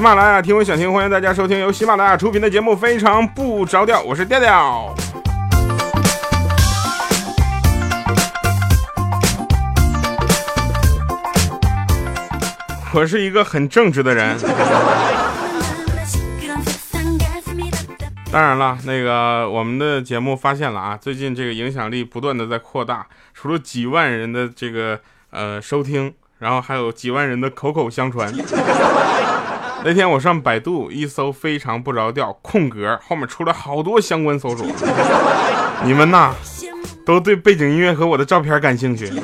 喜马拉雅听我想听，欢迎大家收听由喜马拉雅出品的节目《非常不着调》，我是调调。我是一个很正直的人。当然了，那个我们的节目发现了啊，最近这个影响力不断的在扩大，除了几万人的这个呃收听，然后还有几万人的口口相传。那天我上百度一搜，非常不着调空格，后面出了好多相关搜索。你们呐，都对背景音乐和我的照片感兴趣。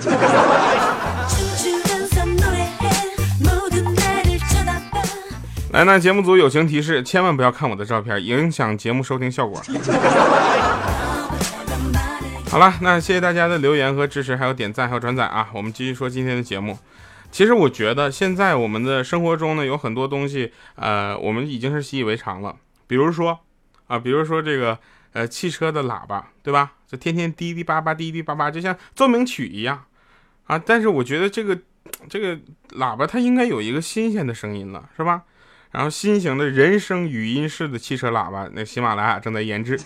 来，那节目组友情提示，千万不要看我的照片，影响节目收听效果。好了，那谢谢大家的留言和支持，还有点赞，还有转载啊！我们继续说今天的节目。其实我觉得现在我们的生活中呢，有很多东西，呃，我们已经是习以为常了。比如说啊，比如说这个呃汽车的喇叭，对吧？就天天滴滴叭叭，滴滴叭叭，就像奏鸣曲一样啊。但是我觉得这个这个喇叭它应该有一个新鲜的声音了，是吧？然后新型的人声语音式的汽车喇叭，那喜马拉雅正在研制，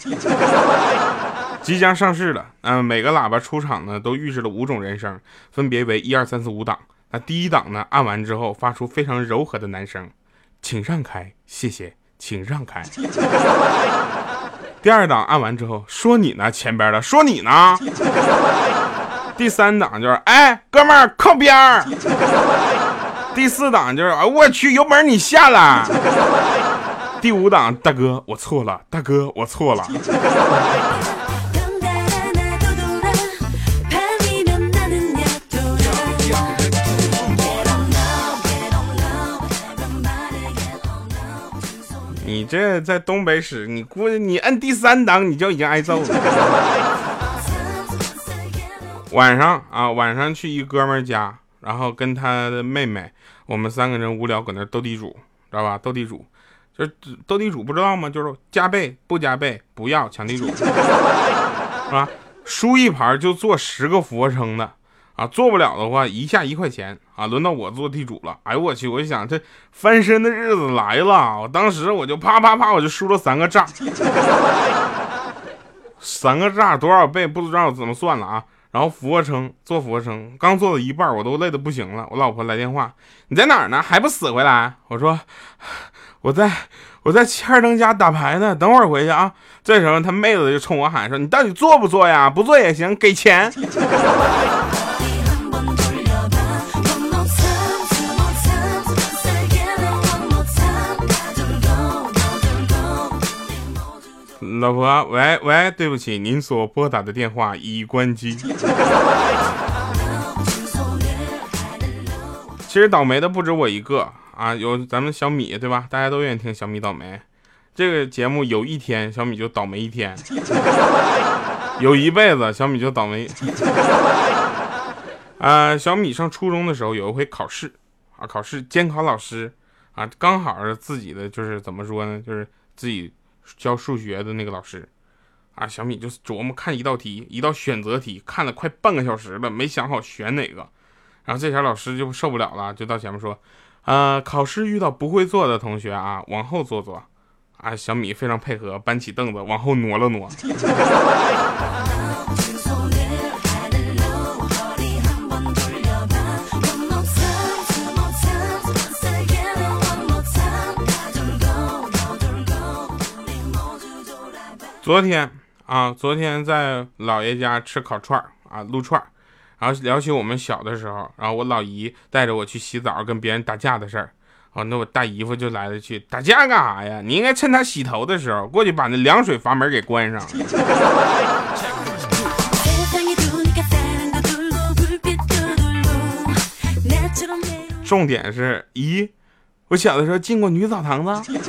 即将上市了。嗯，每个喇叭出厂呢，都预制了五种人声，分别为一二三四五档。那第一档呢，按完之后发出非常柔和的男声，请让开，谢谢，请让开。第二档按完之后，说你呢，前边的说你呢。第三档就是，哎，哥们儿靠边儿。第四档就是啊，我去，有本你下来。第五档，大哥，我错了，大哥，我错了。这在东北使，你估计你摁第三档你就已经挨揍了。晚上啊，晚上去一哥们家。然后跟他的妹妹，我们三个人无聊搁那斗地主，知道吧？斗地主，就是斗地主，不知道吗？就是加倍不加倍，不要抢地主，是吧？输一盘就做十个俯卧撑的啊，做不了的话一下一块钱啊。轮到我做地主了，哎呦我去！我就想这翻身的日子来了，我当时我就啪啪啪，我就输了三个炸，三个炸多少倍不知道怎么算了啊？然后俯卧撑做俯卧撑，刚做到一半，我都累得不行了。我老婆来电话，你在哪儿呢？还不死回来？我说，我在我在七二登家打牌呢，等会儿回去啊。这时候他妹子就冲我喊说：“你到底做不做呀？不做也行，给钱。”老婆，喂喂，对不起，您所拨打的电话已关机。其实倒霉的不止我一个啊，有咱们小米对吧？大家都愿意听小米倒霉。这个节目有一天小米就倒霉一天，有一辈子小米就倒霉。啊，小米上初中的时候有一回考试啊，考试监考老师啊，刚好是自己的，就是怎么说呢，就是自己。教数学的那个老师，啊，小米就琢磨看一道题，一道选择题，看了快半个小时了，没想好选哪个。然后这前老师就受不了了，就到前面说：“呃，考试遇到不会做的同学啊，往后坐坐。”啊，小米非常配合，搬起凳子往后挪了挪。昨天啊，昨天在姥爷家吃烤串儿啊，撸串儿，然后聊起我们小的时候，然后我老姨带着我去洗澡，跟别人打架的事儿。哦，那我大姨夫就来了句：“打架干啥呀？你应该趁他洗头的时候过去把那凉水阀门给关上。”重点是，咦，我小的时候进过女澡堂子。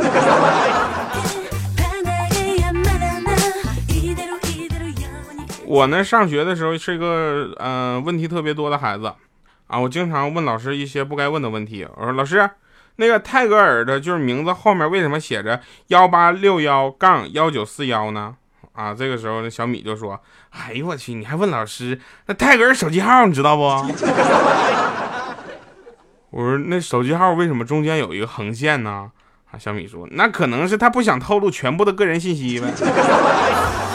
我呢，上学的时候是一个嗯问题特别多的孩子啊，我经常问老师一些不该问的问题。我说老师，那个泰戈尔的就是名字后面为什么写着幺八六幺杠幺九四幺呢？啊，这个时候呢小米就说：“哎呦我去，你还问老师？那泰戈尔手机号你知道不？” 我说那手机号为什么中间有一个横线呢？啊，小米说，那可能是他不想透露全部的个人信息呗。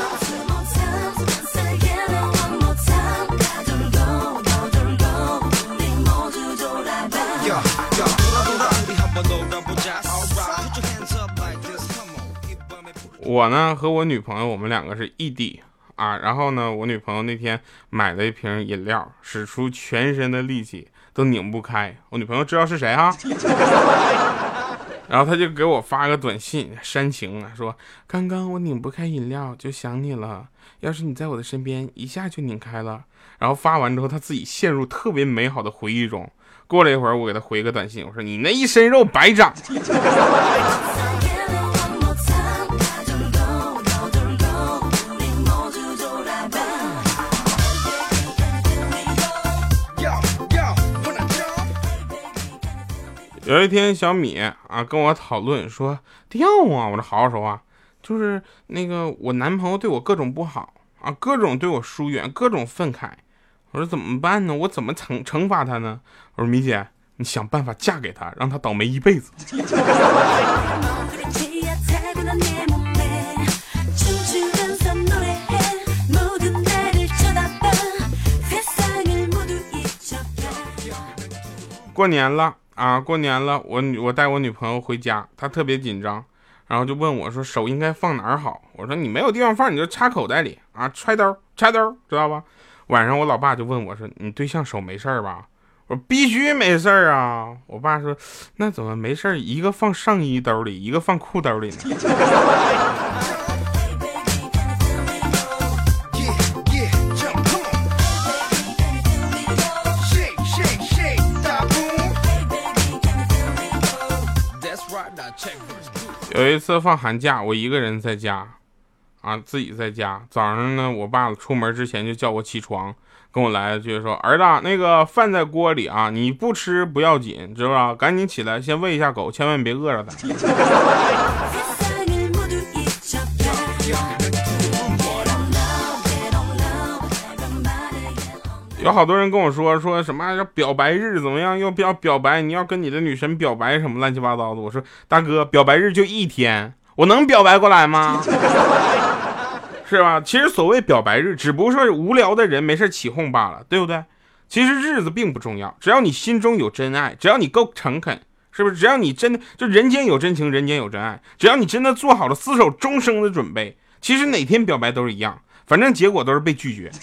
我呢和我女朋友，我们两个是异地啊。然后呢，我女朋友那天买了一瓶饮料，使出全身的力气都拧不开。我女朋友知道是谁哈？然后他就给我发个短信煽情啊，说刚刚我拧不开饮料就想你了，要是你在我的身边，一下就拧开了。然后发完之后，他自己陷入特别美好的回忆中。过了一会儿，我给他回个短信，我说你那一身肉白长。有一天，小米啊跟我讨论说掉啊，我说好好说话，就是那个我男朋友对我各种不好啊，各种对我疏远，各种愤慨。我说怎么办呢？我怎么惩惩罚他呢？我说米姐，你想办法嫁给他，让他倒霉一辈子。过年了。啊，过年了，我女我带我女朋友回家，她特别紧张，然后就问我说手应该放哪儿好？我说你没有地方放，你就插口袋里啊，揣兜揣兜，知道吧？晚上我老爸就问我说你对象手没事吧？我说必须没事儿啊！我爸说那怎么没事儿？一个放上衣兜里，一个放裤兜里呢？有一次放寒假，我一个人在家，啊，自己在家。早上呢，我爸出门之前就叫我起床，跟我来了句说：“儿子，那个饭在锅里啊，你不吃不要紧，知道吧？赶紧起来，先喂一下狗，千万别饿着它。”有好多人跟我说说什么要表白日怎么样？要表表白，你要跟你的女神表白什么乱七八糟的。我说大哥，表白日就一天，我能表白过来吗？是吧？其实所谓表白日，只不过是无聊的人没事起哄罢了，对不对？其实日子并不重要，只要你心中有真爱，只要你够诚恳，是不是？只要你真的就人间有真情，人间有真爱，只要你真的做好了厮守终生的准备，其实哪天表白都是一样，反正结果都是被拒绝。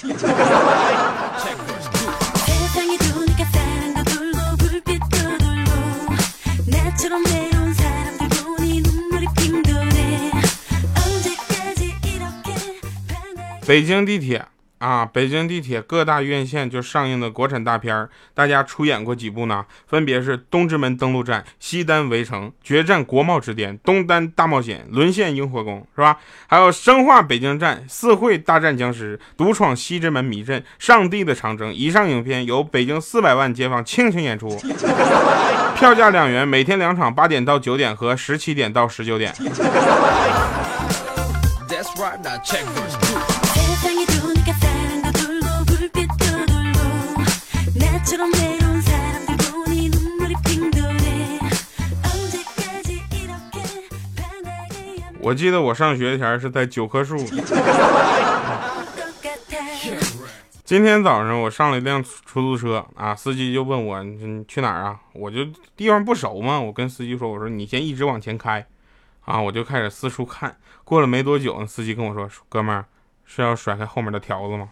北京地铁啊，北京地铁各大院线就上映的国产大片儿大家出演过几部呢？分别是《东直门登陆战》《西单围城》《决战国贸之巅》《东单大冒险》《沦陷萤火宫》，是吧？还有《生化北京站》《四会大战僵尸》《独闯西直门迷阵》《上帝的长征》。以上影片由北京四百万街坊倾情演出，票价两元，每天两场，八点到九点和十七点到十九点。我记得我上学前是在九棵树。今天早上我上了一辆出租车啊，司机就问我你去哪儿啊？我就地方不熟嘛，我跟司机说我说你先一直往前开，啊，我就开始四处看。过了没多久，司机跟我说哥们儿是要甩开后面的条子吗？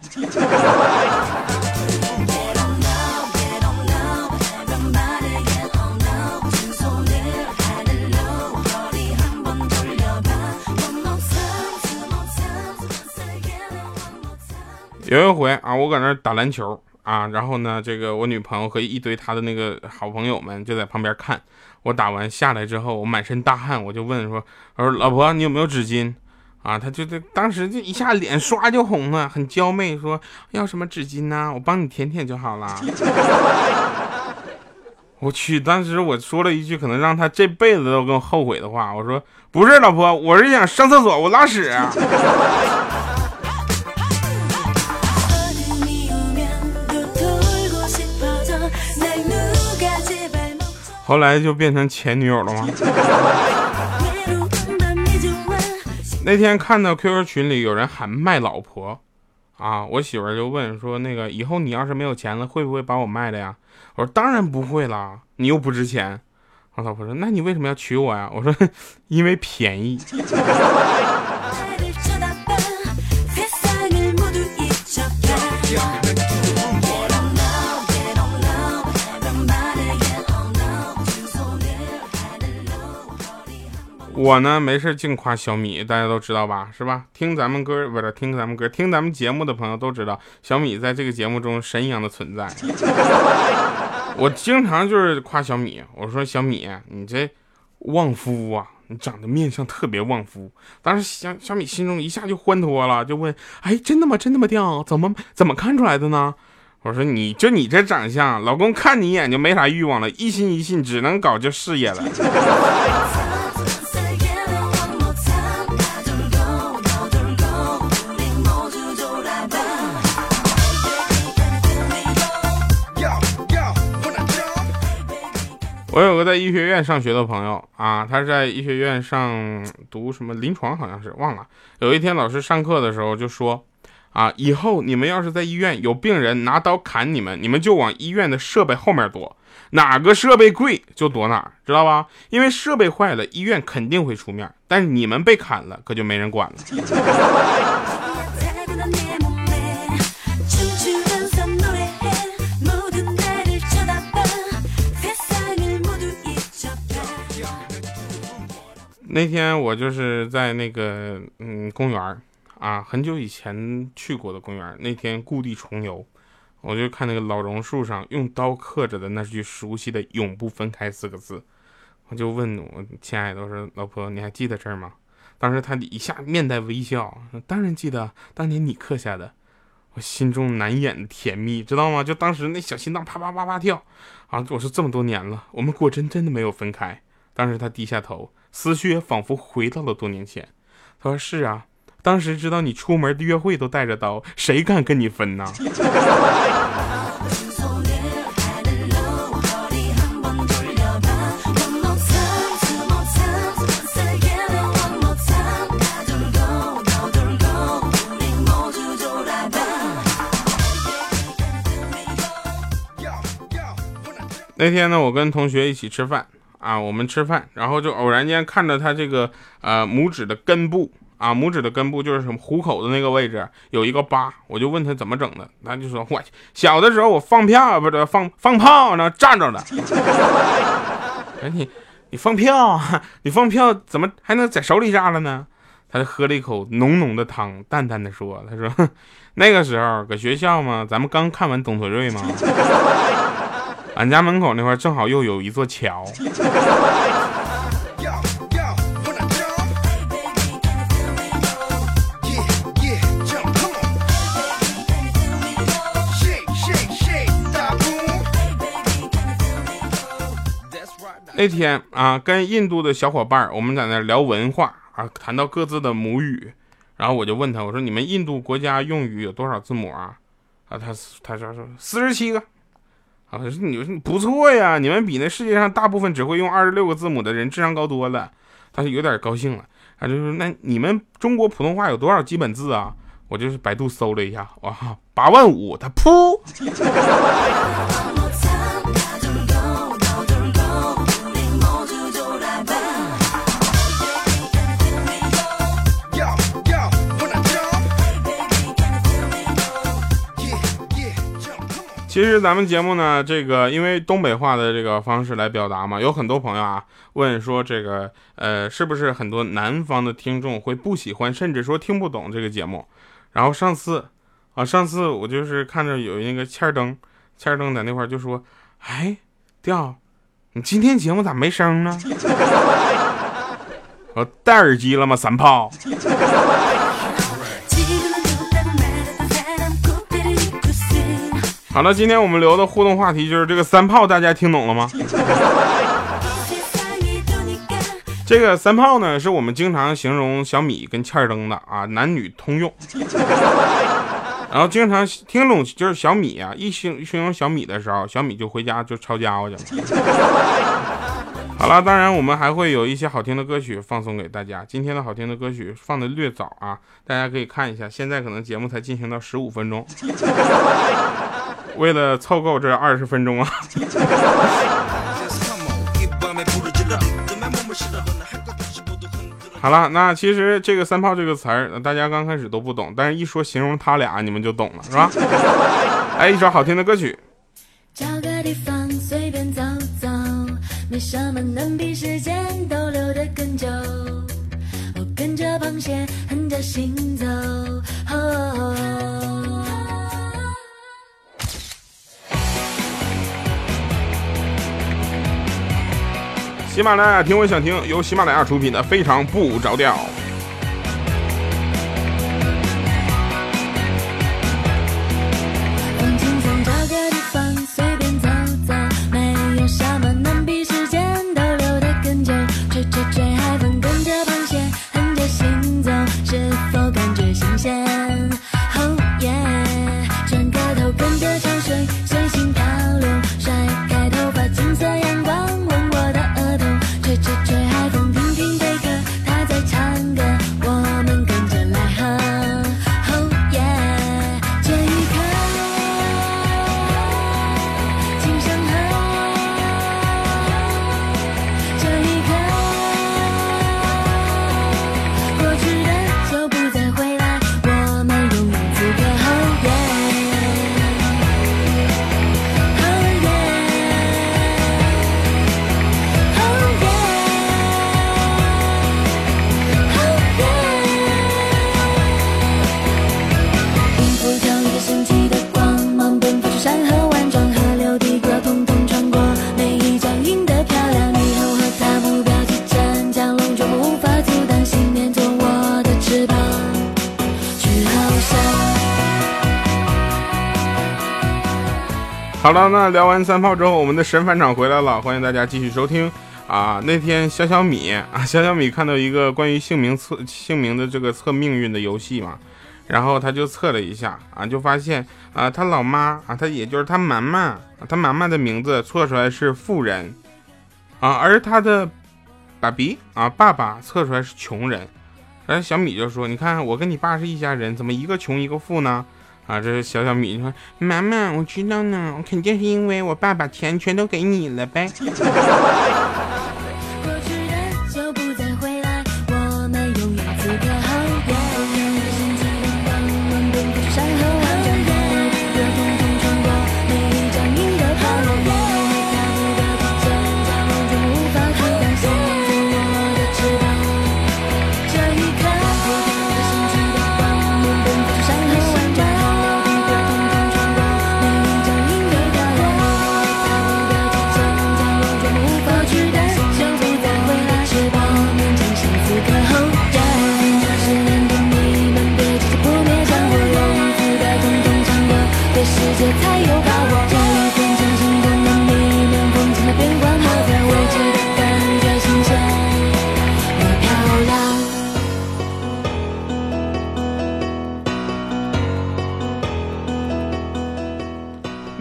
有一回啊，我搁那打篮球啊，然后呢，这个我女朋友和一堆她的那个好朋友们就在旁边看我打完下来之后，我满身大汗，我就问说：“我说老婆，你有没有纸巾？”啊，她就这当时就一下脸刷就红了，很娇媚，说要什么纸巾呢？我帮你舔舔就好了。我去，当时我说了一句可能让她这辈子都更后悔的话，我说：“不是老婆，我是想上厕所，我拉屎。”后来就变成前女友了吗？那天看到 QQ 群里有人喊卖老婆，啊，我媳妇儿就问说：“那个以后你要是没有钱了，会不会把我卖了呀？”我说：“当然不会啦，你又不值钱。”我老婆说：“那你为什么要娶我呀？”我说：“ 因为便宜。”我呢没事净夸小米，大家都知道吧，是吧？听咱们歌不是听咱们歌，听咱们节目的朋友都知道，小米在这个节目中神一样的存在。我经常就是夸小米，我说小米，你这旺夫啊，你长得面相特别旺夫。当时小小米心中一下就欢脱了，就问，哎，真的吗？真的吗？掉怎么怎么看出来的呢？我说你就你这长相，老公看你一眼就没啥欲望了，一心一意只能搞这事业了。我有个在医学院上学的朋友啊，他在医学院上读什么临床，好像是忘了。有一天老师上课的时候就说，啊，以后你们要是在医院有病人拿刀砍你们，你们就往医院的设备后面躲，哪个设备贵就躲哪，知道吧？因为设备坏了，医院肯定会出面，但是你们被砍了，可就没人管了。那天我就是在那个嗯公园啊，很久以前去过的公园。那天故地重游，我就看那个老榕树上用刀刻着的那句熟悉的“永不分开”四个字，我就问我亲爱的，我说老婆你还记得这儿吗？当时他一下面带微笑，当然记得，当年你刻下的，我心中难掩的甜蜜，知道吗？就当时那小心脏啪啪啪啪跳啊！我说这么多年了，我们果真真的没有分开。当时他低下头。思绪也仿佛回到了多年前。他说：“是啊，当时知道你出门的约会都带着刀，谁敢跟你分呢？”那天呢，我跟同学一起吃饭。啊，我们吃饭，然后就偶然间看着他这个呃拇指的根部啊，拇指的根部就是什么虎口的那个位置有一个疤，我就问他怎么整的，他就说我小的时候我放票不是放放炮呢站着的。哎你你放票，你放票怎么还能在手里炸了呢？他就喝了一口浓浓的汤，淡淡的说，他说那个时候搁学校嘛，咱们刚看完董存瑞嘛。俺家门口那块正好又有一座桥。那天啊，跟印度的小伙伴我们在那聊文化啊，谈到各自的母语，然后我就问他，我说你们印度国家用语有多少字母啊？啊，他他说说四十七个。啊，说你说不错呀，你们比那世界上大部分只会用二十六个字母的人智商高多了。他就有点高兴了，他就说：“那你们中国普通话有多少基本字啊？”我就是百度搜了一下，哇，八万五。他噗。其实咱们节目呢，这个因为东北话的这个方式来表达嘛，有很多朋友啊问说这个呃是不是很多南方的听众会不喜欢，甚至说听不懂这个节目。然后上次啊，上次我就是看着有那个欠儿登，欠儿登在那块就说，哎，调，你今天节目咋没声呢？我戴耳机了吗？三炮。好了，今天我们聊的互动话题就是这个三炮，大家听懂了吗？这个三炮呢，是我们经常形容小米跟欠儿灯的啊，男女通用。然后经常听懂就是小米啊，一形形容小米的时候，小米就回家就抄家伙去了。好了，当然我们还会有一些好听的歌曲放送给大家。今天的好听的歌曲放的略早啊，大家可以看一下。现在可能节目才进行到十五分钟，为了凑够这二十分钟啊。好了，那其实这个“三炮”这个词儿，大家刚开始都不懂，但是一说形容他俩，你们就懂了，是吧？来 一首好听的歌曲。找个地方随便走走，没什么能比时间逗留的更久。我跟着螃蟹横着行走。喜马拉雅听我想听，由喜马拉雅出品的《非常不着调》。那聊完三炮之后，我们的神返场回来了，欢迎大家继续收听啊！那天小小米啊，小小米看到一个关于姓名测姓名的这个测命运的游戏嘛，然后他就测了一下啊，就发现啊，他老妈啊，他也就是他妈妈，他妈妈的名字测出来是富人啊，而他的爸比啊，爸爸测出来是穷人。然后小米就说：“你看，我跟你爸是一家人，怎么一个穷一个富呢？”啊，这是小小米说：“妈妈，我知道呢，我肯定是因为我爸把钱全都给你了呗。”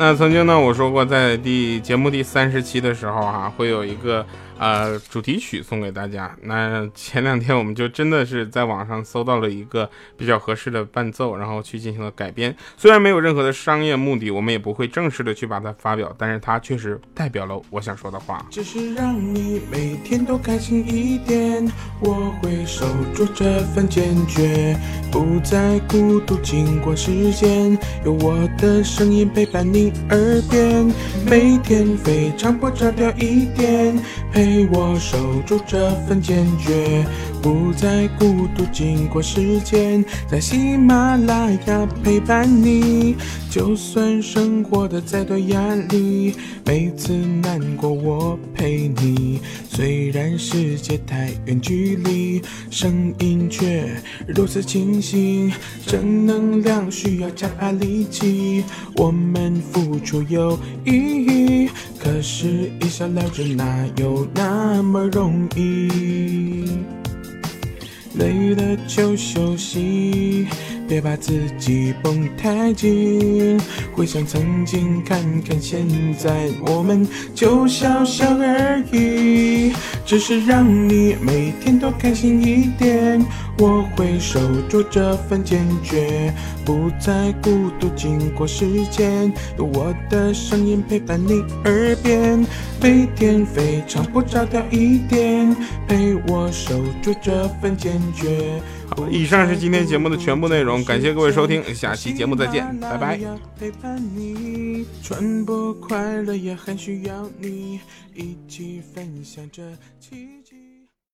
那曾经呢，我说过，在第节目第三十期的时候，哈，会有一个。呃，主题曲送给大家。那前两天我们就真的是在网上搜到了一个比较合适的伴奏，然后去进行了改编。虽然没有任何的商业目的，我们也不会正式的去把它发表，但是它确实代表了我想说的话。只是让你每天都开心一点，我会守住这份坚决，不再孤独。经过时间，有我的声音陪伴你耳边，每天非常不着调一点。陪。陪我守住这份坚决，不再孤独。经过时间，在喜马拉雅陪伴你。就算生活的再多压力，每次难过我陪你。虽然世界太远距离，声音却如此清晰。正能量需要加把力气，我们付出有意义。可是，一笑了之，哪有那么容易？累了就休息。别把自己绷太紧。回想曾经，看看现在，我们就笑笑而已。只是让你每天都开心一点，我会守住这份坚决，不再孤独。经过时间，有我的声音陪伴你耳边，每天非常不着调一点，陪我守住这份坚决。好，以上是今天节目的全部内容，感谢各位收听，下期节目再见，拜拜。陪伴你传播快乐，也很需要你一起分享这。情。